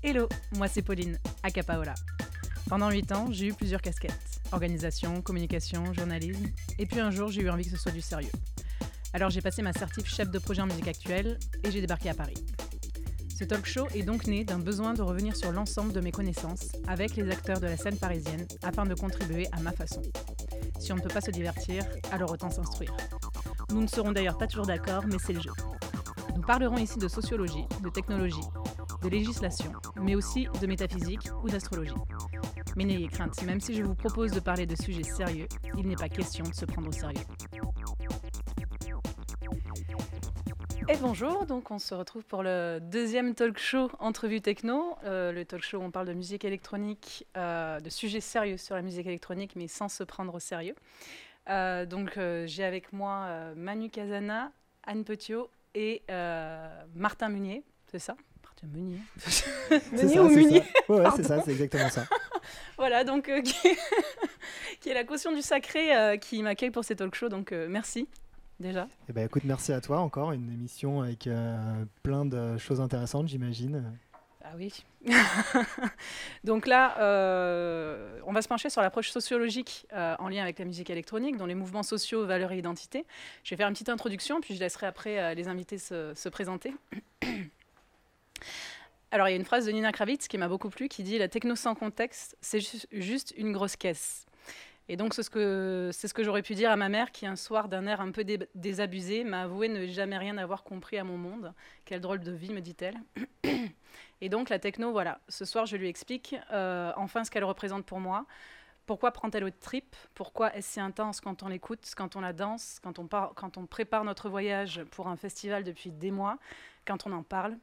Hello, moi c'est Pauline, à Capaola. Pendant 8 ans, j'ai eu plusieurs casquettes. Organisation, communication, journalisme. Et puis un jour, j'ai eu envie que ce soit du sérieux. Alors j'ai passé ma certif chef de projet en musique actuelle et j'ai débarqué à Paris. Ce talk show est donc né d'un besoin de revenir sur l'ensemble de mes connaissances avec les acteurs de la scène parisienne afin de contribuer à ma façon. Si on ne peut pas se divertir, alors autant s'instruire. Nous ne serons d'ailleurs pas toujours d'accord, mais c'est le jeu. Nous parlerons ici de sociologie, de technologie, de législation, mais aussi de métaphysique ou d'astrologie. Mais n'ayez crainte, même si je vous propose de parler de sujets sérieux, il n'est pas question de se prendre au sérieux. Et bonjour, donc on se retrouve pour le deuxième talk show Entrevue Techno, euh, le talk show où on parle de musique électronique, euh, de sujets sérieux sur la musique électronique, mais sans se prendre au sérieux. Euh, donc j'ai avec moi Manu Casana, Anne Petiot et Martin Munier, c'est ça? Meunier. Meunier ou Munier Ouais, c'est ça, c'est exactement ça. voilà, donc qui, est, la caution du sacré qui m'accueille pour ces talk shows, donc merci déjà. Eh ben, écoute, merci à toi encore, une émission avec plein de choses intéressantes, j'imagine. Ah oui. Donc là, euh, on va se pencher sur l'approche sociologique euh, en lien avec la musique électronique, dont les mouvements sociaux, valeurs et identité. Je vais faire une petite introduction, puis je laisserai après euh, les invités se, se présenter. Alors, il y a une phrase de Nina Kravitz qui m'a beaucoup plu, qui dit « La techno sans contexte, c'est juste une grosse caisse ». Et donc, c'est ce que, ce que j'aurais pu dire à ma mère qui, un soir, d'un air un peu désabusé, m'a avoué ne jamais rien avoir compris à mon monde. Quelle drôle de vie, me dit-elle. Et donc, la techno, voilà. Ce soir, je lui explique euh, enfin ce qu'elle représente pour moi. Pourquoi prend-elle au trip? Pourquoi est-ce si intense quand on l'écoute, quand on la danse, quand on prépare notre voyage pour un festival depuis des mois, quand on en parle?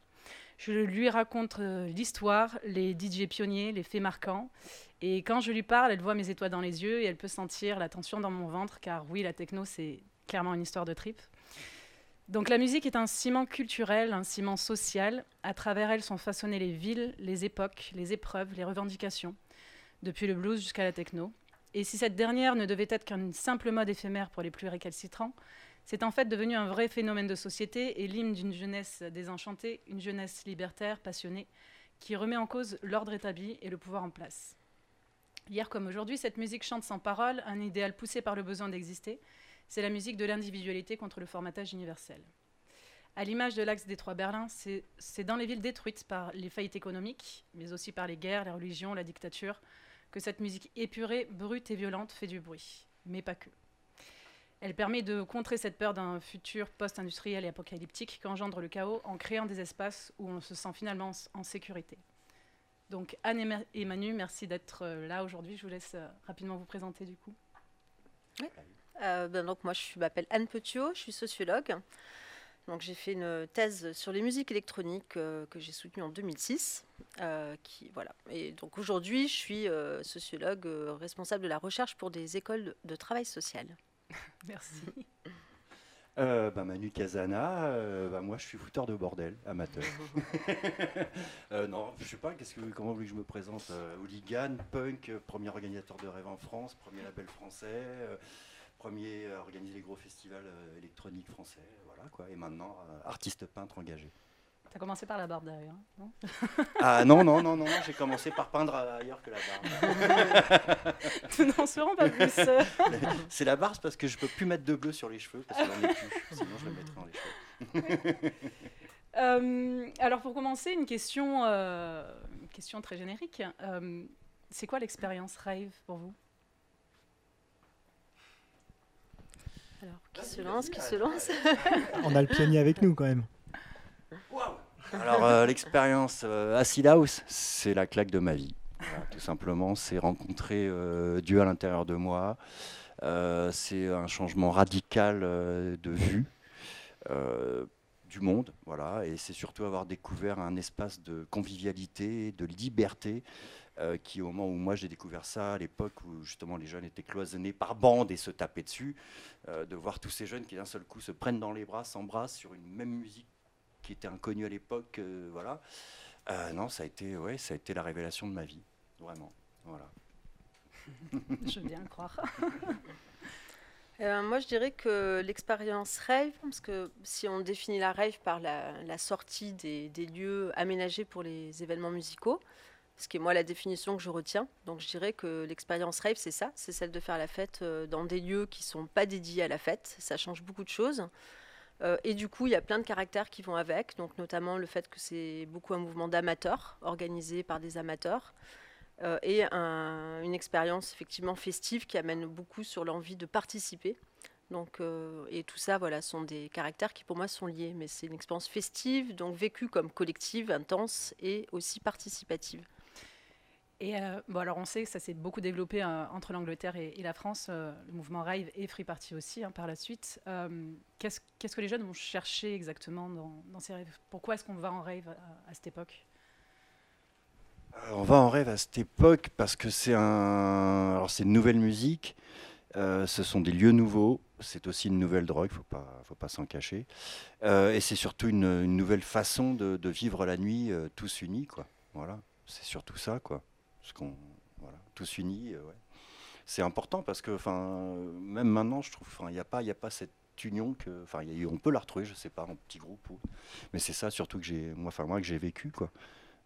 Je lui raconte euh, l'histoire, les DJ pionniers, les faits marquants. Et quand je lui parle, elle voit mes étoiles dans les yeux et elle peut sentir la tension dans mon ventre, car oui, la techno, c'est clairement une histoire de trip. Donc la musique est un ciment culturel, un ciment social. À travers elle sont façonnées les villes, les époques, les épreuves, les revendications, depuis le blues jusqu'à la techno. Et si cette dernière ne devait être qu'un simple mode éphémère pour les plus récalcitrants, c'est en fait devenu un vrai phénomène de société et l'hymne d'une jeunesse désenchantée, une jeunesse libertaire, passionnée, qui remet en cause l'ordre établi et le pouvoir en place. Hier comme aujourd'hui, cette musique chante sans parole, un idéal poussé par le besoin d'exister. C'est la musique de l'individualité contre le formatage universel. À l'image de l'axe Détroit-Berlin, c'est dans les villes détruites par les faillites économiques, mais aussi par les guerres, les religions, la dictature, que cette musique épurée, brute et violente fait du bruit. Mais pas que. Elle permet de contrer cette peur d'un futur post-industriel et apocalyptique qu'engendre le chaos en créant des espaces où on se sent finalement en sécurité. Donc Anne et Manu, merci d'être euh, là aujourd'hui. Je vous laisse euh, rapidement vous présenter du coup. Euh, ben donc moi je m'appelle Anne Petiot, je suis sociologue. Donc j'ai fait une thèse sur les musiques électroniques que j'ai soutenue en 2006. qui, voilà. Et donc aujourd'hui je suis sociologue responsable de la recherche pour des écoles de travail social. Merci. Euh, bah, Manu Casana, euh, bah, moi je suis fouteur de bordel, amateur. euh, non, je sais pas, qu'est-ce que, comment vous voulez que je me présente Hooligan, punk, premier organisateur de rêve en France, premier label français, premier à organiser les gros festivals électroniques français, voilà quoi, et maintenant artiste peintre engagé. T'as commencé par la barbe derrière, non Ah non, non, non, non, j'ai commencé par peindre ailleurs que la barbe. Nous n'en serons pas plus. C'est la barbe parce que je peux plus mettre de bleu sur les cheveux, parce que j'en ai plus, sinon je le mettrais dans les cheveux. Euh, alors pour commencer, une question, euh, une question très générique. Euh, c'est quoi l'expérience rave pour vous? Alors, qui se lance, qui se lance? On a le pionnier avec nous quand même. Alors, euh, l'expérience euh, Acid House, c'est la claque de ma vie. tout simplement, c'est rencontrer euh, Dieu à l'intérieur de moi. c'est un changement radical de vue du monde, voilà. Et c'est surtout avoir découvert un espace de convivialité, de liberté. qui au moment où moi j'ai découvert ça, à l'époque où justement les jeunes étaient cloisonnés par bande et se tapaient dessus, de voir tous ces jeunes qui d'un seul coup se prennent dans les bras, s'embrassent sur une même musique qui était inconnu à l'époque, euh, voilà. Euh, non, ça a été, ouais, ça a été la révélation de ma vie, vraiment, voilà. Je veux bien le croire. moi, je dirais que l'expérience rave, parce que si on définit la rave par la, sortie des, lieux aménagés pour les événements musicaux, ce qui est moi la définition que je retiens. Donc je dirais que l'expérience rave, c'est ça, c'est celle de faire la fête euh, dans des lieux qui ne sont pas dédiés à la fête. Ça change beaucoup de choses. Euh, et du coup, il y a plein de caractères qui vont avec, donc notamment le fait que c'est beaucoup un mouvement d'amateurs, organisé par des amateurs, euh, et une expérience effectivement festive qui amène beaucoup sur l'envie de participer. Donc, et tout ça, voilà, sont des caractères qui pour moi sont liés, mais c'est une expérience festive, donc vécue comme collective, intense et aussi participative. Et euh, bon, alors on sait que ça s'est beaucoup développé euh, entre l'Angleterre et, la France, euh, le mouvement Rave et Free Party aussi hein, par la suite. Qu'est-ce que les jeunes vont chercher exactement dans, ces rêves Pourquoi est-ce qu'on va en rave à, cette époque? On va en rêve à cette époque parce que c'est une nouvelle musique. ce sont des lieux nouveaux, c'est aussi une nouvelle drogue, faut pas, faut pas s'en cacher, et c'est surtout une, nouvelle façon de, de, vivre la nuit tous unis, quoi. Voilà, c'est surtout ça, quoi qu'on voilà, tous unis. Euh, c'est important parce que même maintenant, je trouve, il n'y a, pas, a pas cette union que, enfin, on peut la retrouver, je sais pas, en petit groupe. mais c'est ça surtout que j'ai, moi, enfin moi que j'ai vécu, quoi.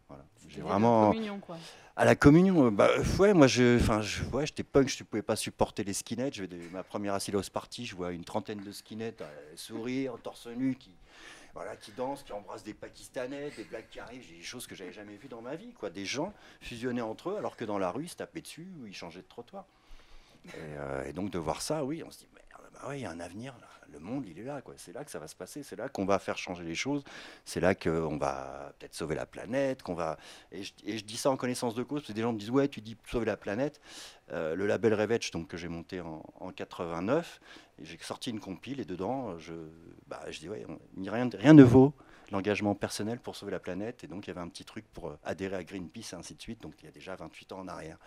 Voilà. J'ai vraiment. La communion, quoi. À la communion, euh, bah, ouais, moi, je, enfin, je, ouais, j'étais punk, je ne pouvais pas supporter les skinheads. Je vais ma première Asilos party, je vois une trentaine de skinheads euh, sourire, torse nu, qui, voilà, qui dansent, qui embrassent des Pakistanais, des blagues qui arrivent, des choses que j'avais jamais vues dans ma vie, quoi. Des gens fusionnés entre eux, alors que dans la rue, ils se tapaient dessus ou ils changeaient de trottoir. Et, euh, donc de voir ça, oui, on se dit, merde, bah il y a un avenir là. Le monde, il est là, quoi. C'est là que ça va se passer. C'est là qu'on va faire changer les choses. C'est là qu'on va peut-être sauver la planète, qu'on va. Et je, dis ça en connaissance de cause, parce que des gens me disent, ouais, tu dis sauver la planète. Euh, le label Revetch, donc que j'ai monté en 89, j'ai sorti une compile et dedans, je, bah, je dis, ouais, rien, rien ne vaut l'engagement personnel pour sauver la planète. Et donc, il y avait un petit truc pour euh, adhérer à Greenpeace et ainsi de suite. Donc, il y a déjà 28 ans en arrière.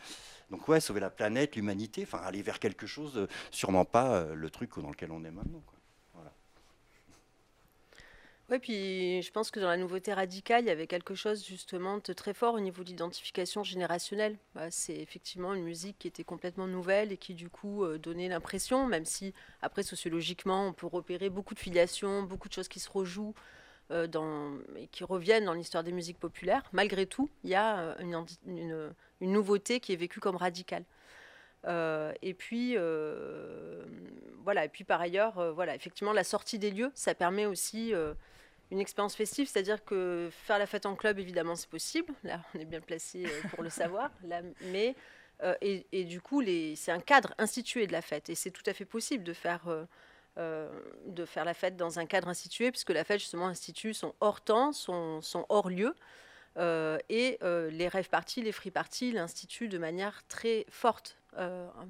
Donc, ouais, sauver la planète, l'humanité, enfin, aller vers quelque chose, euh, sûrement pas le truc dans lequel on est maintenant. Oui, puis je pense que dans la nouveauté radicale, il y avait quelque chose justement de très fort au niveau d'identification générationnelle. Bah, c'est effectivement une musique qui était complètement nouvelle et qui du coup euh, donnait l'impression, même si après sociologiquement on peut repérer beaucoup de filiations, beaucoup de choses qui se rejouent euh, dans, et qui reviennent dans l'histoire des musiques populaires, malgré tout, il y a euh, une, une, nouveauté qui est vécue comme radicale. et puis, voilà. Et puis par ailleurs, voilà, effectivement, la sortie des lieux, ça permet aussi une expérience festive, c'est-à-dire que faire la fête en club, évidemment, c'est possible. Là, on est bien placé euh, pour le savoir. Là, mais euh, et, du coup, c'est un cadre institué de la fête, et c'est tout à fait possible de faire euh, de faire la fête dans un cadre institué, puisque la fête justement institue son hors temps, son, hors lieu. et les rêves parties, les free parties l'instituent de manière très forte,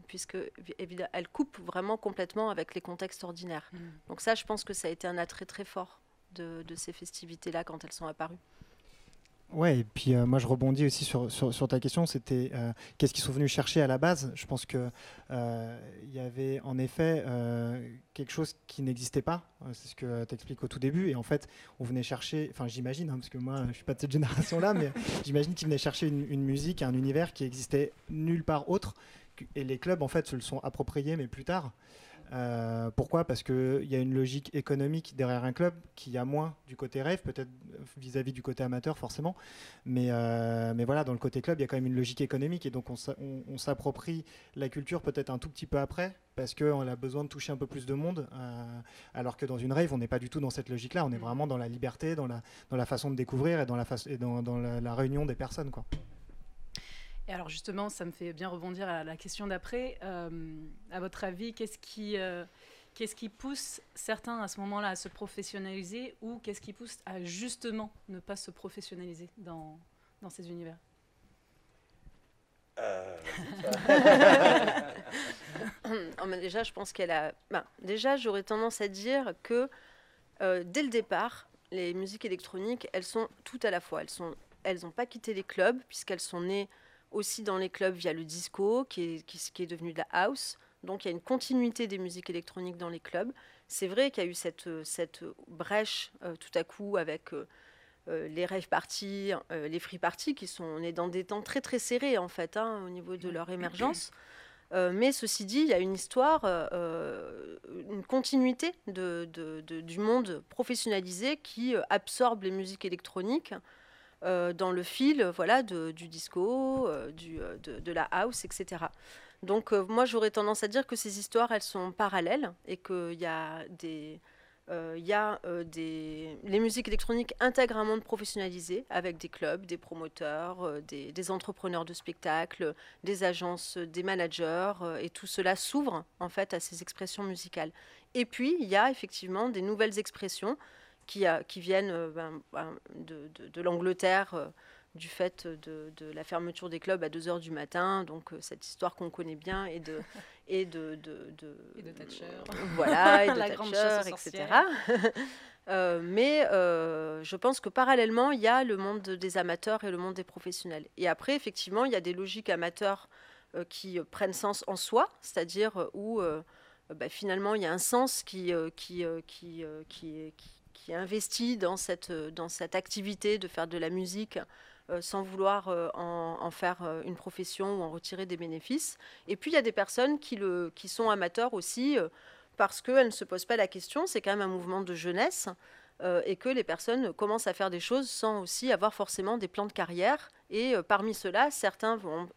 puisque évidemment, elle coupe vraiment complètement avec les contextes ordinaires. Mmh. Donc ça, je pense que ça a été un attrait très fort de, ces festivités-là quand elles sont apparues. Ouais, et puis euh, moi je rebondis aussi sur, sur, ta question, c'était euh, qu'est-ce qu'ils sont venus chercher à la base? Je pense qu'il euh, y avait en effet quelque chose qui n'existait pas, c'est ce que tu expliques au tout début, et en fait on venait chercher, enfin j'imagine, hein, parce que moi je suis pas de cette génération-là, mais j'imagine qu'ils venaient chercher une, une, musique, un univers qui existait nulle part autre, et les clubs en fait se le sont appropriés, mais plus tard. Euh, pourquoi? Parce qu'il y a une logique économique derrière un club qui a moins du côté rêve, peut-être vis-à-vis du côté amateur forcément. Mais, euh, mais voilà, dans le côté club, il y a quand même une logique économique et donc on, s'approprie la culture peut-être un tout petit peu après parce qu'on a besoin de toucher un peu plus de monde. Euh, alors que dans une rave, on n'est pas du tout dans cette logique-là. On est mm. vraiment dans la liberté, dans la, dans la façon de découvrir et dans la, et dans, dans la, la réunion des personnes. Quoi. Et alors justement, ça me fait bien rebondir à la question d'après. Euh, à votre avis, qu'est-ce qui, euh, qu'est-ce qui pousse certains à ce moment-là à se professionnaliser ou qu'est-ce qui pousse à justement ne pas se professionnaliser dans, dans ces univers? Euh... Oh, déjà, je pense qu'elle a. Ben, déjà, j'aurais tendance à dire que euh, dès le départ, les musiques électroniques, elles sont toutes à la fois. Elles sont, elles n'ont pas quitté les clubs puisqu'elles sont nées aussi dans les clubs via le disco, qui est, qui, est devenu de la house. Donc il y a une continuité des musiques électroniques dans les clubs. C'est vrai qu'il y a eu cette, cette brèche euh, tout à coup avec euh, euh, les rave parties, les free parties, qui sont on est dans des temps très très serrés en fait hein, au niveau de leur émergence. mais ceci dit, il y a une histoire, une continuité du monde professionnalisé qui absorbe les musiques électroniques dans le fil voilà, du disco, de, de, la house, etc. Donc moi j'aurais tendance à dire que ces histoires, elles sont parallèles et qu'il y a des euh, y a euh, des... les musiques électroniques intègrent un monde professionnalisé avec des clubs, des promoteurs, euh, des, entrepreneurs de spectacles, des agences, des managers, et tout cela s'ouvre en fait à ces expressions musicales. Et puis il y a effectivement des nouvelles expressions qui, qui viennent ben, ben, de, de l'Angleterre du fait de, la fermeture des clubs à 2 heures du matin, donc euh, cette histoire qu'on connaît bien, et de... Et de, de, de, et de Thatcher. Voilà, et de Thatcher, etc. Euh, mais euh, je pense que parallèlement, il y a le monde des amateurs et le monde des professionnels. Et après, effectivement, il y a des logiques amateurs qui prennent sens en soi, c'est-à-dire où bah, finalement, il y a un sens qui, qui, qui, qui, qui, est investi dans cette, dans cette activité de faire de la musique euh, sans vouloir euh, en, faire euh, une profession ou en retirer des bénéfices. Et puis il y a des personnes qui, le, qui sont amateurs aussi parce qu'elles ne se posent pas la question, c'est quand même un mouvement de jeunesse. et que les personnes commencent à faire des choses sans aussi avoir forcément des plans de carrière. Et parmi ceux-là, certains vont,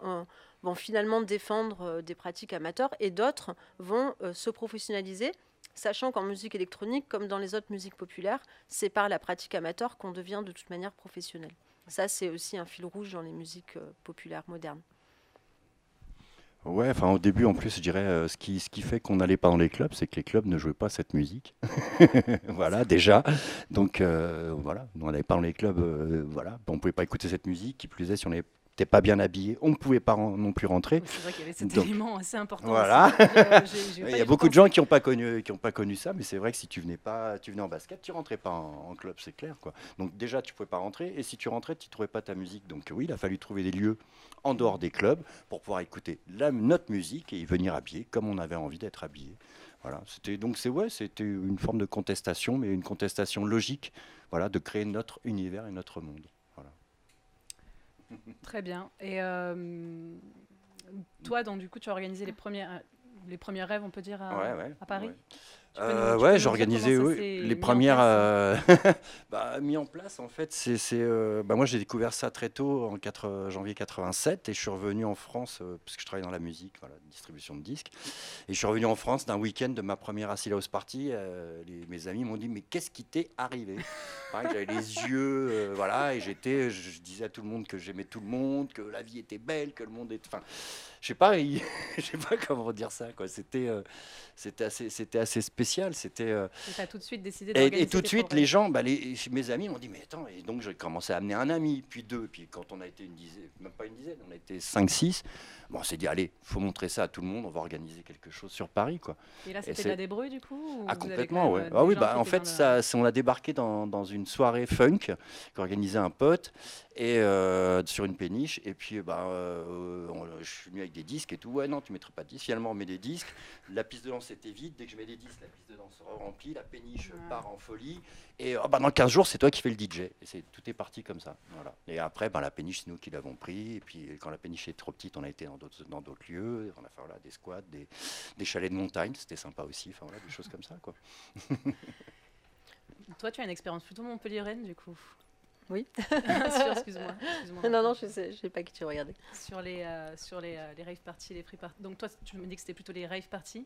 vont finalement défendre des pratiques amateurs et d'autres vont se professionnaliser, sachant qu'en musique électronique, comme dans les autres musiques populaires, c'est par la pratique amateur qu'on devient de toute manière professionnel. Ça, c'est aussi un fil rouge dans les musiques euh, populaires modernes. Ouais, enfin au début en plus, je dirais, euh, ce, qui, ce qui fait qu'on n'allait pas dans les clubs, c'est que les clubs ne jouaient pas cette musique. voilà, déjà. Donc euh, voilà, on n'allait pas dans les clubs, voilà, on ne pouvait pas écouter cette musique. Qui plus est, si on n'était pas bien habillé, on ne pouvait pas non plus rentrer. C'est vrai qu'il y avait cet élément assez important. Voilà. Il y a beaucoup de gens qui n'ont pas connu, qui ont pas connu ça, mais c'est vrai que si tu venais pas, tu venais en basket, tu rentrais pas en, club, c'est clair quoi. Donc déjà tu pouvais pas rentrer, et si tu rentrais, tu trouvais pas ta musique. Donc oui, il a fallu trouver des lieux en dehors des clubs pour pouvoir écouter la, notre musique et y venir habillé comme on avait envie d'être habillé. Voilà, c'était donc c'est ouais, c'était une forme de contestation, mais une contestation logique, voilà, de créer notre univers et notre monde. Très bien. Et euh, toi, donc, du coup, tu as organisé les premiers, les premiers rêves, on peut dire, à, à Paris? Euh, ouais, j'ai organisé les premières euh, bah, mis en place. En fait, c'est, euh, bah, moi j'ai découvert ça très tôt en 4, janvier 87 et je suis revenu en France parce que je travaille dans la musique, voilà, distribution de disques. Et je suis revenu en France d'un week-end de ma première Acid House Party. mes amis m'ont dit mais qu'est-ce qui t'est arrivé? J'avais les yeux, voilà, et j'étais, je, disais à tout le monde que j'aimais tout le monde, que la vie était belle, que le monde était, enfin, je sais pas, je sais pas comment dire ça quoi. C'était, c'était assez, c'était assez spécial. C'était. Euh, as tout de suite décidé Et, et tout de suite, les gens, bah, les, mes amis m'ont dit mais attends, et donc j'ai commencé à amener un ami, puis deux, puis quand on a été une dizaine, même pas une dizaine, on a été cinq, six. Bon, on s'est dit allez, faut montrer ça à tout le monde, on va organiser quelque chose sur Paris quoi. Et là, c'était la débrouille du coup Ah complètement, ouais. Ah oui, bah en fait, ça, on a débarqué dans, dans une soirée funk qu'organisait un pote et euh, sur une péniche. Et puis, bah, euh, je suis venu avec des disques et tout. Ouais, non, tu mettrais pas de disques. Finalement, on met des disques. La piste de danse était vide. Dès que je mets des disques, la piste de danse se remplit. La péniche part en folie. Et oh, bah, dans 15 jours, c'est toi qui fais le DJ. Et c'est, tout est parti comme ça. Voilà. Et après, bah, la péniche, c'est nous qui l'avons pris. Et puis, quand la péniche est trop petite, on a été dans d'autres, dans d'autres lieux. On a fait voilà, des squats, des, des chalets de montagne. C'était sympa aussi. Enfin, voilà, des choses comme ça. Quoi. Toi, tu as une expérience plutôt montpelliéraine, du coup oui. excuse-moi. non, non, je sais, je sais pas qui tu regardais. Sur les, euh, sur les, euh, les rave parties, les free parties. Donc toi, tu me dis que c'était plutôt les rave parties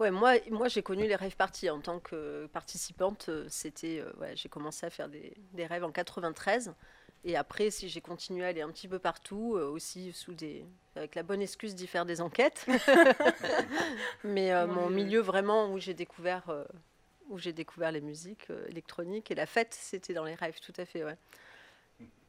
Ouais, moi, moi j'ai connu les rave parties en tant que participante. Euh, c'était, ouais, j'ai commencé à faire des, des, rêves en 93. Et après, si j'ai continué à aller un petit peu partout, aussi sous des, avec la bonne excuse d'y faire des enquêtes. Mais mon milieu vraiment où j'ai découvert où j'ai découvert les musiques euh, électroniques et la fête, c'était dans les rêves, tout à fait, ouais.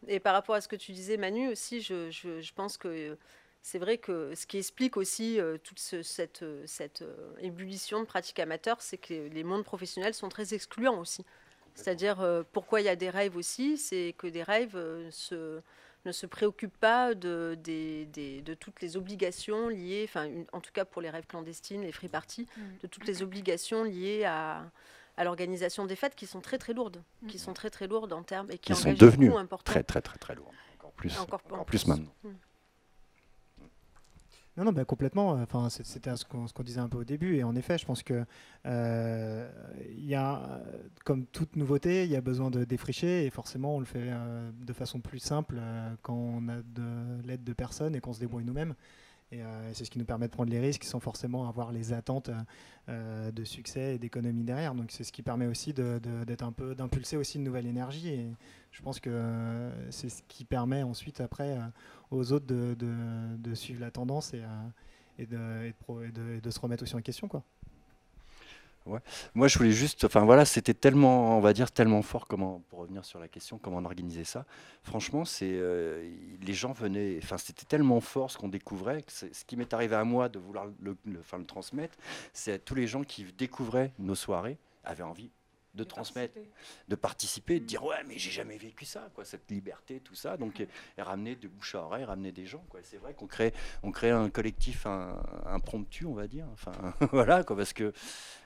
Et par rapport à ce que tu disais, Manu, aussi, je, je, pense que euh, c'est vrai que ce qui explique aussi euh, toute cette, cette ébullition de pratiques amateurs, c'est que les, mondes professionnels sont très excluants aussi. C'est-à-dire, pourquoi il y a des rêves aussi, c'est que des rêves se, ne se préoccupent pas de, de toutes les obligations liées, enfin, en tout cas pour les rêves clandestines, les free parties, mm. de toutes les obligations liées à, à l'organisation des fêtes qui sont très très lourdes, qui mm. sont très très lourdes en termes et qui, sont devenues très très très très lourdes, encore plus, encore, plus, maintenant. Mm. Non, non, bah, complètement. Enfin, c'était ce qu'on disait un peu au début. Et en effet, je pense que euh, y a, comme toute nouveauté, il y a besoin de défricher. Et forcément, on le fait euh, de façon plus simple euh, quand on a de l'aide de personnes et qu'on se débrouille nous-mêmes. Et c'est ce qui nous permet de prendre les risques sans forcément avoir les attentes de succès et d'économie derrière. Donc c'est ce qui permet aussi d'être un peu d'impulser aussi une nouvelle énergie. Et je pense que c'est ce qui permet ensuite après aux autres de, suivre la tendance et, et, de, et, de, se remettre aussi en question. Quoi. Ouais. Moi, je voulais juste, enfin voilà, c'était tellement, on va dire, tellement fort. Comment, pour revenir sur la question, comment on organisait ça Franchement, c'est, euh, les gens venaient, enfin, c'était tellement fort ce qu'on découvrait. Que ce qui m'est arrivé à moi de vouloir le, le, le transmettre, c'est tous les gens qui découvraient nos soirées avaient envie de, transmettre, de participer, de dire ouais mais j'ai jamais vécu ça, quoi, cette liberté, tout ça. Donc et ramener de bouche à oreille, ramener des gens. Quoi. C'est vrai qu'on crée, on crée un collectif un, impromptu, on va dire. Enfin voilà quoi, parce que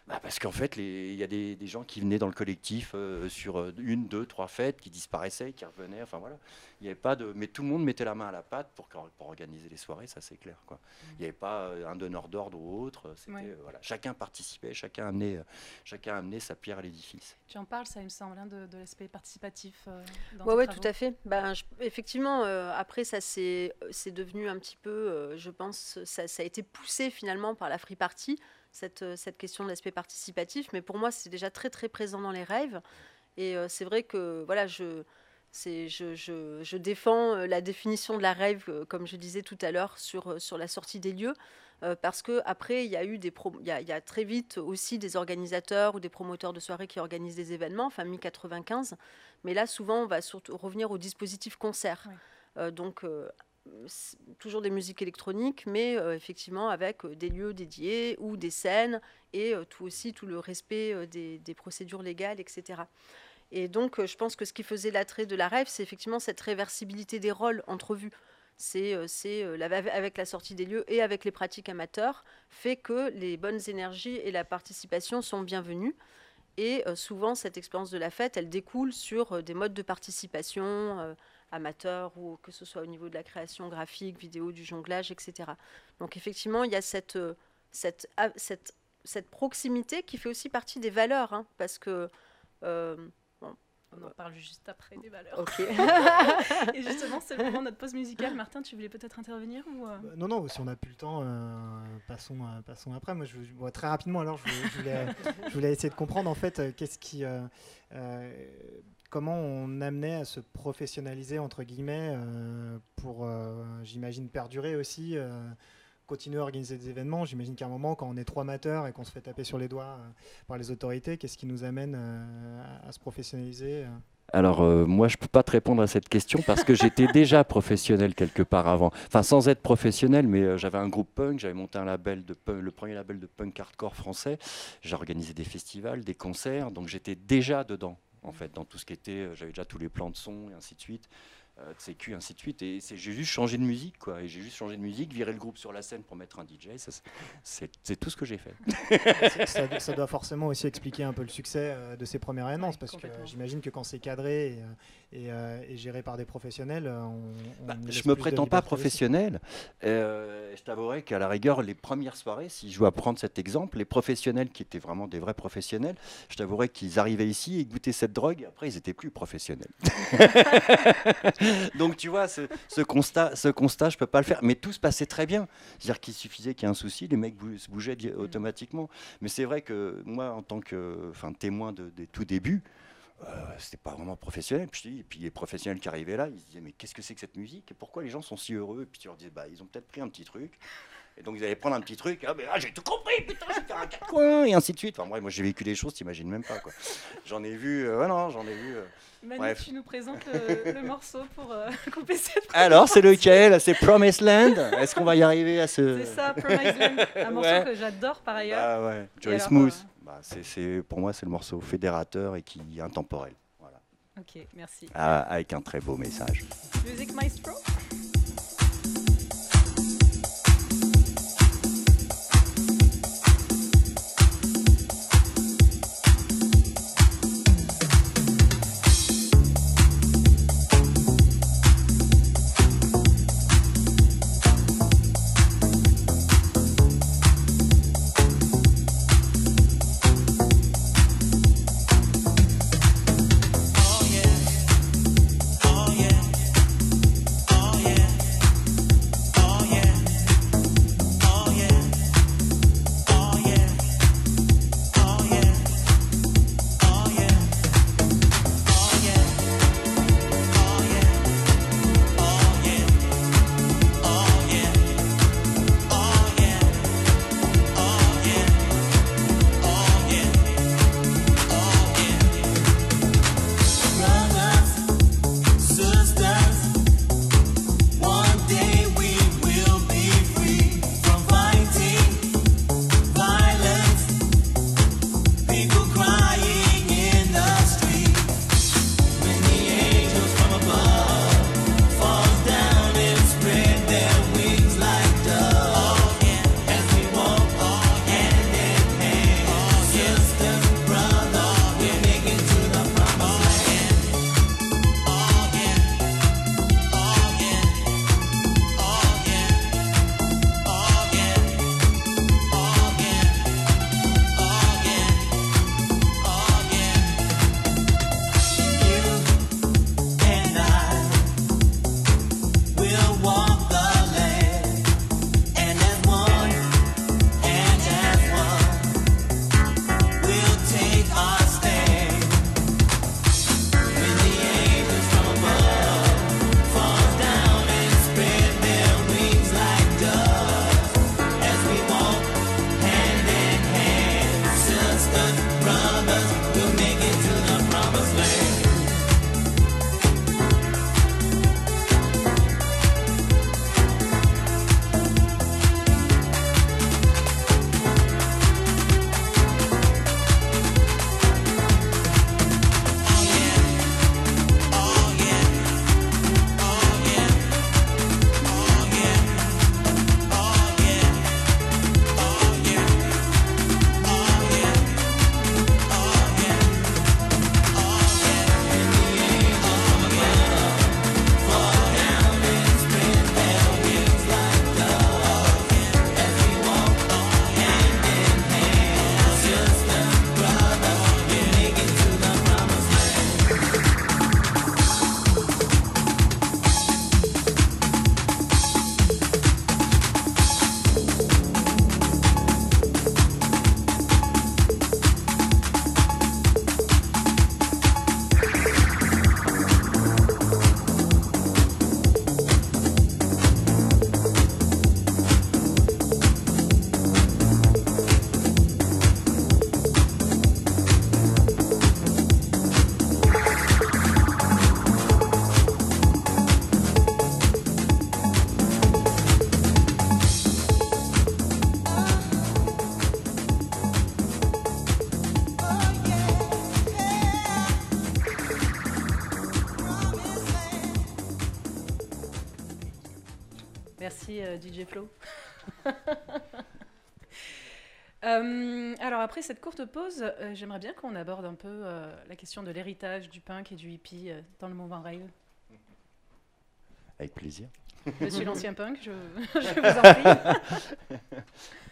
bah parce qu'en fait, il y a des, des, gens qui venaient dans le collectif euh, sur euh, une, deux, trois fêtes, qui disparaissaient, qui revenaient. Enfin voilà, il y avait pas de, mais tout le monde mettait la main à la pâte pour, pour organiser les soirées, ça c'est clair. Quoi. Mmh. Il n'y avait pas euh, un donneur d'ordre ou autre. C'était voilà, chacun participait, chacun amenait, chacun amenait sa pierre à l'édifice. Tu en parles, ça il me semble, hein, de, l'aspect participatif. oui, ouais, tout à fait. Ben, effectivement, après ça c'est devenu un petit peu, je pense, ça, ça a été poussé finalement par la Free Party cette, euh, cette question de l'aspect participatif. Mais pour moi, c'est déjà très très présent dans les rêves. Et euh, c'est vrai que voilà, je, je, je, je, défends euh, la définition de la rêve, comme je disais tout à l'heure, sur, sur la sortie des lieux. parce que après, il y a eu des il, y a, il y a très vite aussi des organisateurs ou des promoteurs de soirées qui organisent des événements, enfin mi-95. Mais là, souvent, on va surtout revenir au dispositif concert. donc, toujours des musiques électroniques, mais euh, effectivement avec euh, des lieux dédiés ou des scènes et euh, tout aussi tout le respect des, procédures légales, etc. Et donc, je pense que ce qui faisait l'attrait de la rêve, c'est effectivement cette réversibilité des rôles entrevus. C'est avec la sortie des lieux et avec les pratiques amateurs, fait que les bonnes énergies et la participation sont bienvenues. Et souvent, cette expérience de la fête, elle découle sur des modes de participation amateurs ou que ce soit au niveau de la création graphique, vidéo, du jonglage, etc. Donc effectivement, il y a cette, euh, cette, ah, cette, cette proximité qui fait aussi partie des valeurs, hein, parce que... Euh, on en parle juste après des valeurs. Ok. et justement, c'est le moment de notre pause musicale. Martin, tu voulais peut-être intervenir ou euh? bah, Non, non, si on n'a plus le temps, passons, passons après. Moi, je, vois très rapidement, alors, je, voulais, je voulais, essayer de comprendre, en fait, qu'est-ce qui comment on amenait à se professionnaliser, entre guillemets, euh, pour, euh, j'imagine, perdurer aussi, euh, continuer à organiser des événements. J'imagine qu'à un moment, quand on est trop amateur et qu'on se fait taper sur les doigts par les autorités, qu'est-ce qui nous amène à, se professionnaliser alors moi je peux pas te répondre à cette question parce que j'étais déjà professionnel quelque part avant. Enfin sans être professionnel, mais j'avais un groupe punk, j'avais monté un label de le premier label de punk hardcore français. J'ai organisé des festivals, des concerts, donc j'étais déjà dedans en fait, dans tout ce qui était, euh, j'avais déjà tous les plans de son et ainsi de suite, de sécu, ainsi de suite. Et j'ai juste changé de musique, quoi. Et j'ai juste changé de musique, viré le groupe sur la scène pour mettre un DJ. C'est tout ce que j'ai fait. ça, doit forcément aussi expliquer un peu le succès euh, de ces premières annonces, parce que j'imagine que quand c'est cadré et, euh, et, géré par des professionnels. Euh, on, bah, je me prétends pas professionnel. Euh, je t'avouerai qu'à la rigueur, les premières soirées, si je dois prendre cet exemple, les professionnels qui étaient vraiment des vrais professionnels, je t'avouerai qu'ils arrivaient ici et goûtaient cette drogue, et après ils étaient plus professionnels. Donc tu vois, ce, constat, ce constat, je peux pas le faire. Mais tout se passait très bien. C'est-à-dire qu'il suffisait qu'il y ait un souci, les mecs se bougeaient mm. automatiquement. Mais c'est vrai que moi, en tant que témoin de, des tout débuts, euh, c'était pas vraiment professionnel. Puis, et puis les professionnels qui arrivaient là, ils se disaient mais qu'est-ce que c'est que cette musique? Et pourquoi les gens sont si heureux? Et puis tu leur disais bah ils ont peut-être pris un petit truc. Et donc ils allaient prendre un petit truc, ah mais ah, j'ai tout compris, putain, j'ai fait un quatre coins, et ainsi de suite. Enfin moi, moi j'ai vécu des choses, t'imagines même pas quoi. J'en ai vu, euh, non, j'en ai vu. Euh, Manu, tu nous présentes le, morceau pour euh, couper cette Alors c'est lequel? C'est Promised Land? Est-ce qu'on va y arriver à ce... C'est ça, Promised Land, un morceau que j'adore par ailleurs. Ah ouais, Joy Smooth. Bah, c'est, pour moi c'est le morceau fédérateur et qui est intemporel. Voilà. Ok, merci. Ah, avec un très beau message. Music Maestro? Après cette courte pause, j'aimerais bien qu'on aborde un peu la question de l'héritage du punk et du hippie dans le mouvement rave. Avec plaisir. Monsieur l'ancien punk, je, je, vous en prie.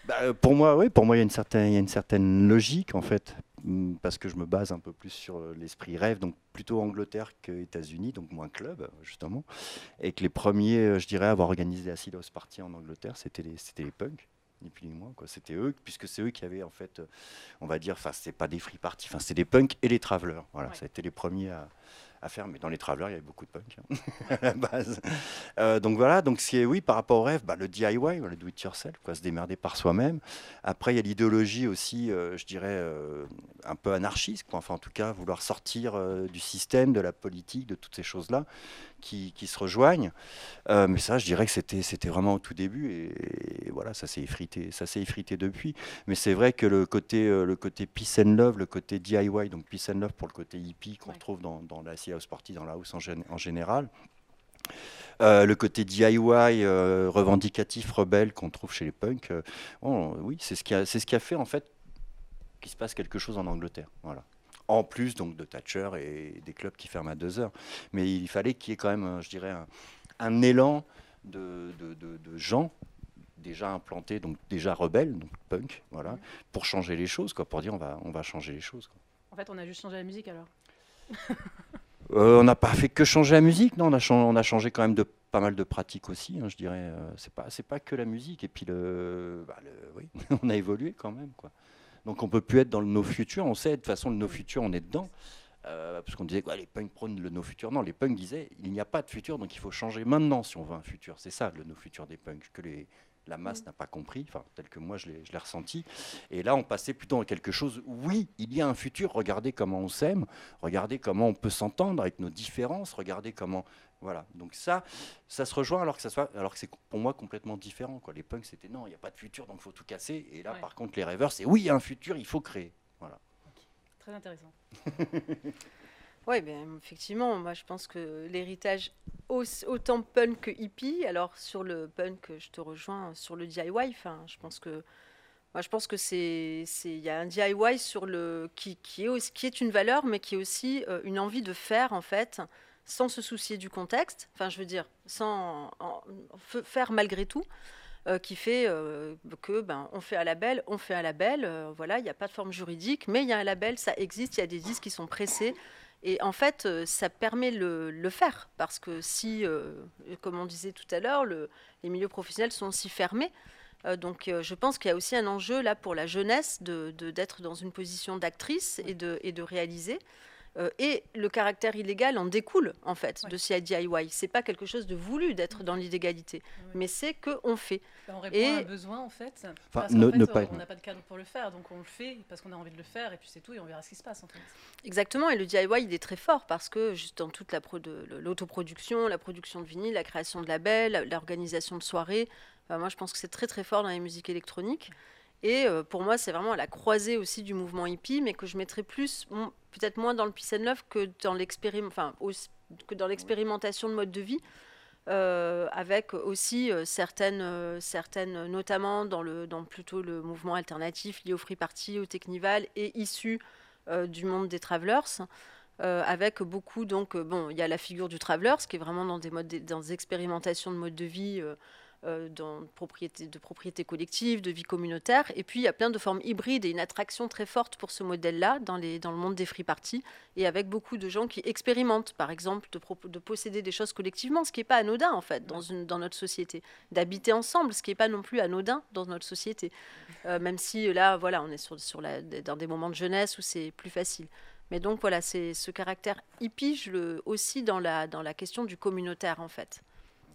Bah, euh, pour moi, oui, pour moi, il y, a une certaine, il y a une certaine logique en fait, mm, parce que je me base un peu plus sur euh, l'esprit rêve, donc plutôt Angleterre que États-Unis, donc moins club justement, et que les premiers, euh, je dirais, à avoir organisé Acidos Party en Angleterre, c'était les, c'était les punks ni plus ni moins. C'était eux, puisque c'est eux qui avaient, en fait, on va dire, enfin, c'est pas des free parties, enfin, c'est des punks et les travelers. Voilà, ça a été les premiers à, à faire, mais dans les travelers, il y avait beaucoup de punk hein, à la base. Euh, donc voilà, donc c'est oui, par rapport au rêve, bah, le DIY, le do it yourself, quoi, se démerder par soi-même. Après, il y a l'idéologie aussi, euh, je dirais, euh, un peu anarchiste, quoi. enfin en tout cas, vouloir sortir du système, de la politique, de toutes ces choses-là qui, se rejoignent. mais ça, je dirais que c'était, c'était vraiment au tout début, et, voilà, ça s'est effrité, ça s'est effrité depuis. Mais c'est vrai que le côté, le côté peace and love, le côté DIY, donc peace and love pour le côté hippie qu'on retrouve dans, dans la house party, dans la house en, en général. Euh, le côté DIY euh, revendicatif, rebelle qu'on trouve chez les punks, euh, oui, c'est ce, qui a, c'est ce qui a fait en fait qu'il se passe quelque chose en Angleterre. Voilà. En plus donc de Thatcher et des clubs qui ferment à deux heures. Mais il fallait qu'il y ait quand même, je dirais, un, élan de, de, de, gens déjà implantés, donc déjà rebelles, donc punk, voilà, pour changer les choses, quoi, pour dire on va, on va changer les choses. En fait, on a juste changé la musique alors Euh, on n'a pas fait que changer la musique, non, on a, on a changé quand même de pas mal de pratiques aussi, hein, je dirais. Euh, c'est pas, c'est pas que la musique. Et puis, le, bah, oui, on a évolué quand même, quoi. Donc, on peut plus être dans le no futur. On sait, de toute façon, le no futur, on est dedans. Euh, parce qu'on disait quoi, les punks prônent le no futur. Non, les punks disaient il n'y a pas de futur, donc il faut changer maintenant si on veut un futur. C'est ça le no futur des punks que les, la masse n'a pas compris, enfin, tel que moi je l'ai ressenti. Et là, on passait plutôt dans quelque chose, oui, il y a un futur, regardez comment on s'aime, regardez comment on peut s'entendre avec nos différences, regardez comment... Voilà, donc ça, ça se rejoint alors que, ça soit, alors que c'est pour moi complètement différent. Quoi. Les punks, c'était non, il n'y a pas de futur, donc il faut tout casser. Et là, par contre, les rêveurs, c'est oui, il y a un futur, il faut créer. Voilà. Très intéressant. Oui, ben, effectivement, moi je pense que l'héritage autant punk que hippie. Alors sur le punk, je te rejoins sur le DIY. Je pense que moi je pense que c'est il y a un DIY sur le qui, qui, est qui est une valeur, mais qui est aussi euh, une envie de faire en fait, sans se soucier du contexte. Enfin, je veux dire, sans faire malgré tout. Euh, qui fait euh, que ben, on fait un label, on fait un label, voilà, il n'y a pas de forme juridique, mais il y a un label, ça existe, il y a des disques qui sont pressés, et en fait, euh, ça permet le, le faire, parce que si, euh, comme on disait tout à l'heure, le, les milieux professionnels sont aussi fermés. Euh, donc je pense qu'il y a aussi un enjeu là pour la jeunesse d'être de, dans une position d'actrice et de, et de réaliser. Euh, et le caractère illégal en découle en fait de ce DIY. C'est pas quelque chose de voulu d'être dans l'illégalité, mais c'est que on fait. on répond et... à un besoin en fait. parce ne, fait, pas on n'a pas de cadre pour le faire, donc on le fait parce qu'on a envie de le faire et puis c'est tout et on verra ce qui se passe en fait. Exactement. Et le DIY il est très fort parce que juste dans toute la l'autoproduction, la production de vinyle, la création de labels, l'organisation de soirées. moi je pense que c'est très très fort dans les musiques électroniques. Et euh, pour moi, c'est vraiment à la croisée aussi du mouvement hippie, mais que je mettrais plus, peut-être moins dans le peace and love que dans l'expérimentation de mode de vie. Euh, avec aussi euh, certaines, certaines, notamment dans, le, dans plutôt le mouvement alternatif lié au Free Party, au Technival et issu du monde des travelers. avec beaucoup, donc, bon, il y a la figure du traveler, qui est vraiment dans des, modes, dans des expérimentations de mode de vie euh, dans propriété, de propriété collective, de vie communautaire. Et puis, il y a plein de formes hybrides et une attraction très forte pour ce modèle-là dans, les, dans le monde des free parties, et avec beaucoup de gens qui expérimentent, par exemple, de, de posséder des choses collectivement, ce qui n'est pas anodin, en fait, dans, une, dans notre société. D'habiter ensemble, ce qui n'est pas non plus anodin dans notre société. Euh, même si, là, voilà, on est sur, sur la, dans des moments de jeunesse où c'est plus facile. Mais donc voilà, c'est ce caractère hippie, je le, aussi dans la, dans la question du communautaire en fait.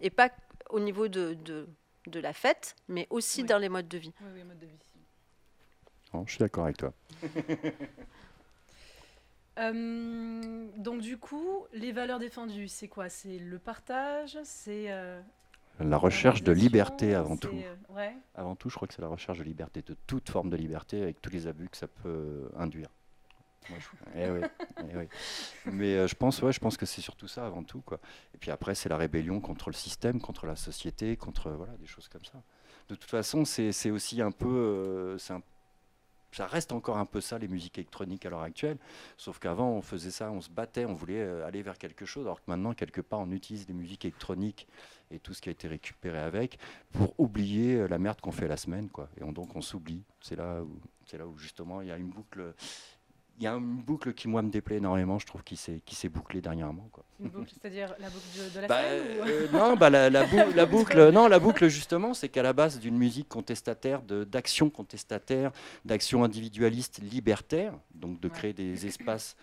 Et pas au niveau de, de, de la fête, mais aussi dans les modes de vie. Oui, oui mode de vie. Oh, je suis d'accord avec toi. Euh, donc du coup, les valeurs défendues, c'est quoi? C'est le partage, c'est euh, la recherche de liberté avant tout. Euh, ouais. Avant tout, je crois que c'est la recherche de liberté, de toute forme de liberté, avec tous les abus que ça peut induire. Eh eh Mais je pense, ouais, je pense que c'est surtout ça avant tout, quoi. Et puis après, c'est la rébellion contre le système, contre la société, contre voilà des choses comme ça. De toute façon, c'est aussi un peu, c'est un ça reste encore un peu ça, les musiques électroniques à l'heure actuelle. Sauf qu'avant, on faisait ça, on se battait, on voulait euh, aller vers quelque chose, alors que maintenant, quelque part, on utilise les musiques électroniques et tout ce qui a été récupéré avec pour oublier euh, la merde qu'on fait la semaine. Quoi. Et donc, on s'oublie. C'est là, où, là où, justement, il y a une boucle il y a une boucle qui, moi, me déplaît énormément, je trouve, qui s'est, qui s'est bouclée dernièrement. Quoi. Une boucle, c'est-à-dire la boucle de, la bah, euh, Non, bah, la, la, boucle, non, la boucle, justement, c'est qu'à la base d'une musique contestataire, d'action contestataire, d'action individualiste libertaire, donc de créer des espaces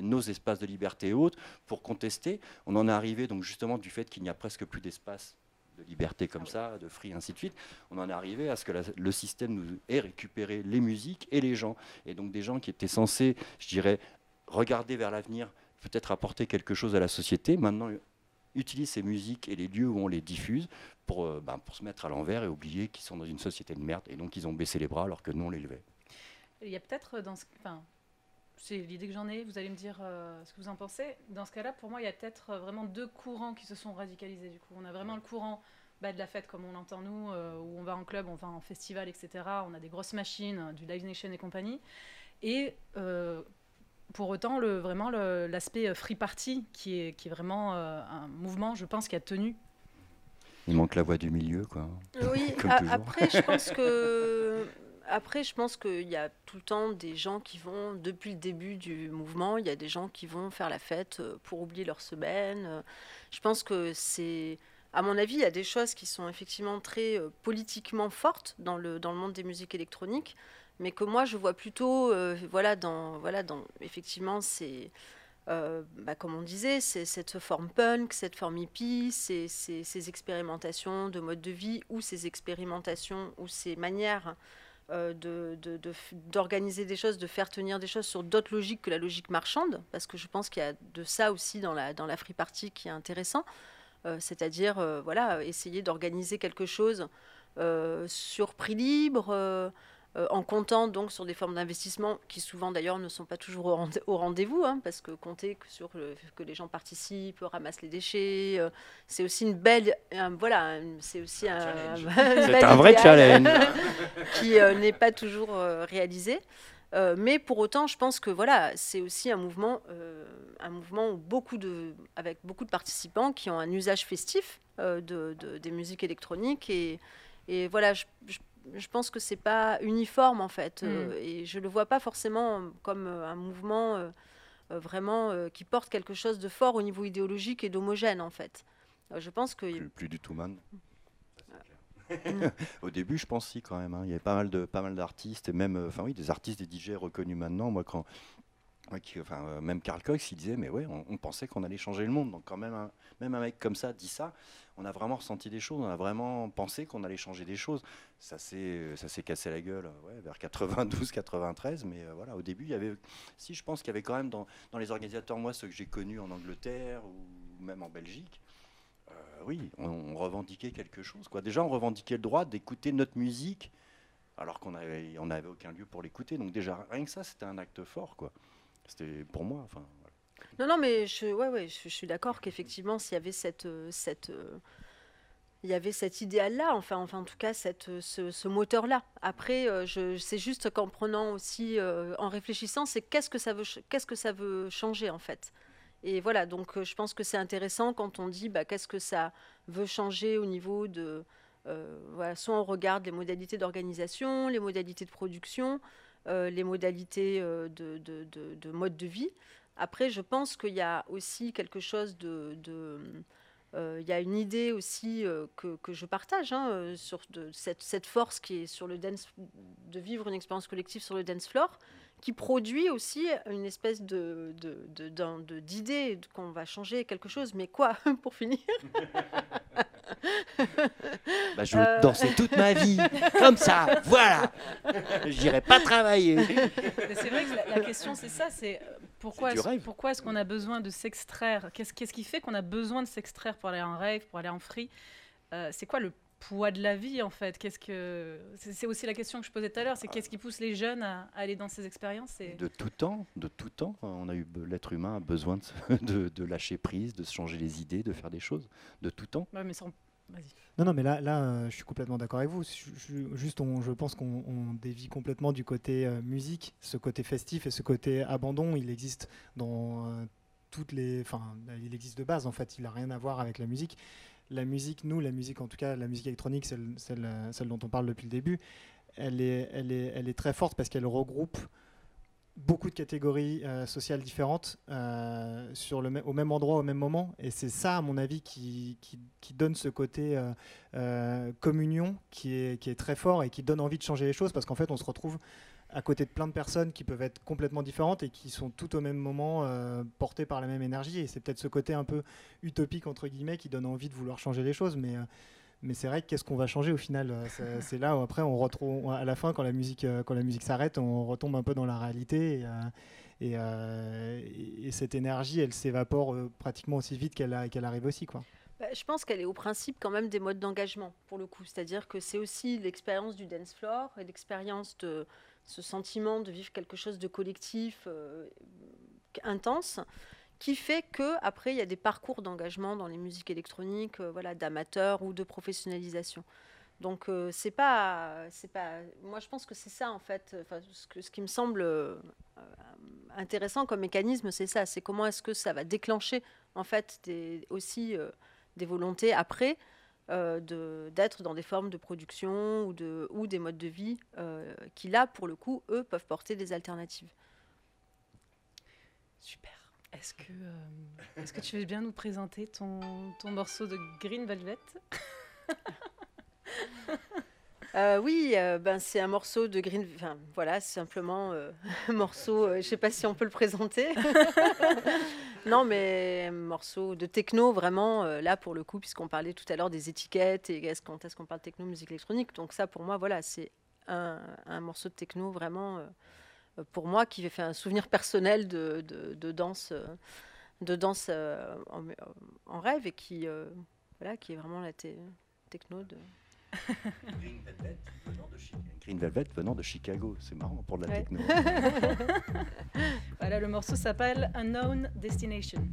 nos espaces de liberté et autres pour contester. On en est arrivé donc justement du fait qu'il n'y a presque plus d'espace liberté comme ça, de free, ainsi de suite, on en est arrivé à ce que le système nous ait récupéré les musiques et les gens. Et donc des gens qui étaient censés, je dirais, regarder vers l'avenir, peut-être apporter quelque chose à la société, maintenant utilisent ces musiques et les lieux où on les diffuse pour, euh, ben, se mettre à l'envers et oublier qu'ils sont dans une société de merde. Et donc ils ont baissé les bras alors que nous on les levait. Il y a peut-être dans ce... c'est l'idée que j'en ai, vous allez me dire euh, ce que vous en pensez. Dans ce cas-là, pour moi, il y a peut-être euh, vraiment deux courants qui se sont radicalisés. Du coup, on a vraiment le courant bah, de la fête, comme on l'entend nous, euh, où on va en club, on va en festival, etc. On a des grosses machines, du Live Nation et compagnie. Et pour autant, le, vraiment l'aspect free party, qui est, qui est vraiment un mouvement, je pense, qui a tenu il manque la voix du milieu, quoi. Oui, après, je pense que après, je pense qu'il y a tout le temps des gens qui vont, depuis le début du mouvement, il y a des gens qui vont faire la fête euh, pour oublier leur semaine. Je pense que c'est, à mon avis, il y a des choses qui sont effectivement très euh, politiquement fortes dans le, dans le monde des musiques électroniques, mais que moi, je vois plutôt, euh, voilà, dans, voilà, dans, effectivement, c'est... bah, comme on disait, c'est cette forme punk, cette forme hippie, ces, ces, expérimentations de mode de vie ou ces expérimentations ou ces manières euh, d'organiser de, des choses, de faire tenir des choses sur d'autres logiques que la logique marchande, parce que je pense qu'il y a de ça aussi dans la, dans la free party qui est intéressant, euh, c'est-à-dire euh, voilà, essayer d'organiser quelque chose sur prix libre euh, en comptant donc sur des formes d'investissement qui souvent d'ailleurs ne sont pas toujours au rendez-vous, hein, parce que compter sur le, que les gens participent, ramassent les déchets, euh, c'est aussi une belle, voilà, c'est aussi un, c'est un vrai challenge qui euh, n'est pas toujours réalisé. mais pour autant, je pense que voilà, c'est aussi un mouvement, un mouvement beaucoup de, avec beaucoup de participants qui ont un usage festif de, des musiques électroniques et, et voilà, je, je je pense que c'est pas uniforme en fait, euh, mm. et je le vois pas forcément comme euh, un mouvement euh, vraiment qui porte quelque chose de fort au niveau idéologique et d'homogène en fait. je pense que plus, du tout man. Mm. Au début, je pense si quand même. Hein. Il y avait pas mal de pas mal d'artistes et même, enfin oui, des artistes, des DJ reconnus maintenant. Moi, quand enfin, même Karl Cox, il disait, mais ouais, on, pensait qu'on allait changer le monde. Donc quand même, même un mec comme ça dit ça on a vraiment ressenti des choses, on a vraiment pensé qu'on allait changer des choses. Ça s'est, ça s'est cassé la gueule ouais, vers 92, 93, mais euh, voilà, au début, il y avait, si je pense qu'il y avait quand même dans, les organisateurs, moi, ceux que j'ai connus en Angleterre ou même en Belgique, euh, oui, on, revendiquait quelque chose. Quoi. Déjà, on revendiquait le droit d'écouter notre musique alors qu'on n'avait on avait aucun lieu pour l'écouter. Donc déjà, rien que ça, c'était un acte fort. Quoi. C'était pour moi. Enfin, non, non, mais je, ouais, ouais, je, suis d'accord qu'effectivement, s'il y avait cette, euh, cette, euh, il y avait cet idéal-là, enfin, enfin, en tout cas, cette, euh, ce, moteur-là. Après, je, c'est juste qu'en prenant aussi, en réfléchissant, c'est qu'est-ce que ça veut, qu'est-ce que ça veut changer en fait. Et voilà, donc je pense que c'est intéressant quand on dit, bah, qu'est-ce que ça veut changer au niveau de, voilà, soit on regarde les modalités d'organisation, les modalités de production, les modalités de, de, de, mode de vie. Après, je pense qu'il y a aussi quelque chose de... Euh, il y a une idée aussi euh, que, que, je partage hein, euh, sur de, cette, cette, force qui est sur le dance, de vivre une expérience collective sur le dance floor, qui produit aussi une espèce de, d'idée qu'on va changer quelque chose. Mais quoi, pour finir? bah, Je veux danser toute ma vie, comme ça, voilà. Je n'irai pas travailler. C'est vrai que la, la question, c'est ça, c'est pourquoi est-ce, pourquoi est-ce qu'on a besoin de s'extraire? Qu'est-ce, qu'est-ce qui fait qu'on a besoin de s'extraire pour aller en rêve, pour aller en free? Euh, C'est quoi le poids de la vie en fait Qu'est-ce que c'est aussi la question que je posais tout à l'heure, c'est qu'est-ce qui pousse les jeunes à, aller dans ces expériences et... De tout temps, de tout temps, on a eu l'être humain a besoin de, de, lâcher prise, de se changer les idées, de faire des choses, de tout temps. mais sans... Non, non, mais là, là, euh, je suis complètement d'accord avec vous. juste, on, je pense qu'on dévie complètement du côté euh, musique, ce côté festif et ce côté abandon. Il existe dans euh, toutes les, enfin, il existe de base en fait. Il n'a rien à voir avec la musique la musique, nous, la musique, en tout cas la musique électronique, celle, dont on parle depuis le début, elle est, très forte parce qu'elle regroupe beaucoup de catégories euh, sociales différentes euh, sur le au même endroit au même moment. Et c'est ça à mon avis qui, donne ce côté euh, communion qui est très fort et qui donne envie de changer les choses parce qu'en fait on se retrouve à côté de plein de personnes qui peuvent être complètement différentes et qui sont tout au même moment euh, portées par la même énergie. Et c'est peut-être ce côté un peu utopique, entre guillemets, qui donne envie de vouloir changer les choses. Mais, euh, mais c'est vrai qu'est-ce qu'on va changer au final euh, C'est là où après, on retrouve, à la fin, quand la musique, quand la musique s'arrête, on retombe un peu dans la réalité. Et, et, cette énergie, elle s'évapore pratiquement aussi vite qu'elle qu'elle arrive aussi. quoi. Bah, je pense qu'elle est au principe quand même des modes d'engagement, pour le coup. C'est-à-dire que c'est aussi l'expérience du dance floor et l'expérience de ce sentiment de vivre quelque chose de collectif euh, intense qui fait que après il y a des parcours d'engagement dans les musiques électroniques euh, voilà d'amateurs ou de professionnalisation. Donc euh, c'est pas c'est pas moi je pense que c'est ça en fait. Ce, que, ce qui me semble intéressant comme mécanisme c'est ça. C'est comment est-ce que ça va déclencher en fait aussi des volontés après euh, d'être dans des formes de production ou, de, ou des modes de vie euh, qui, là, pour le coup, eux, peuvent porter des alternatives. Super. Est-ce que, euh, est-ce que tu veux bien nous présenter ton, ton morceau de Green Velvet? Euh, oui, euh, ben, c'est un morceau de Green. Enfin, voilà, simplement euh, un morceau. je ne sais pas si on peut le présenter. non, mais un morceau de techno, vraiment, là pour le coup, puisqu'on parlait tout à l'heure des étiquettes et est-ce, quand est-ce qu'on parle techno, musique électronique. Donc, ça, pour moi, voilà, c'est un, morceau de techno vraiment, pour moi, qui fait un souvenir personnel de, danse, de danse en, rêve et qui, voilà, qui est vraiment la techno de. Green Velvet venant de, Chicago. C'est marrant pour de la techno. voilà, le morceau s'appelle Unknown Destination.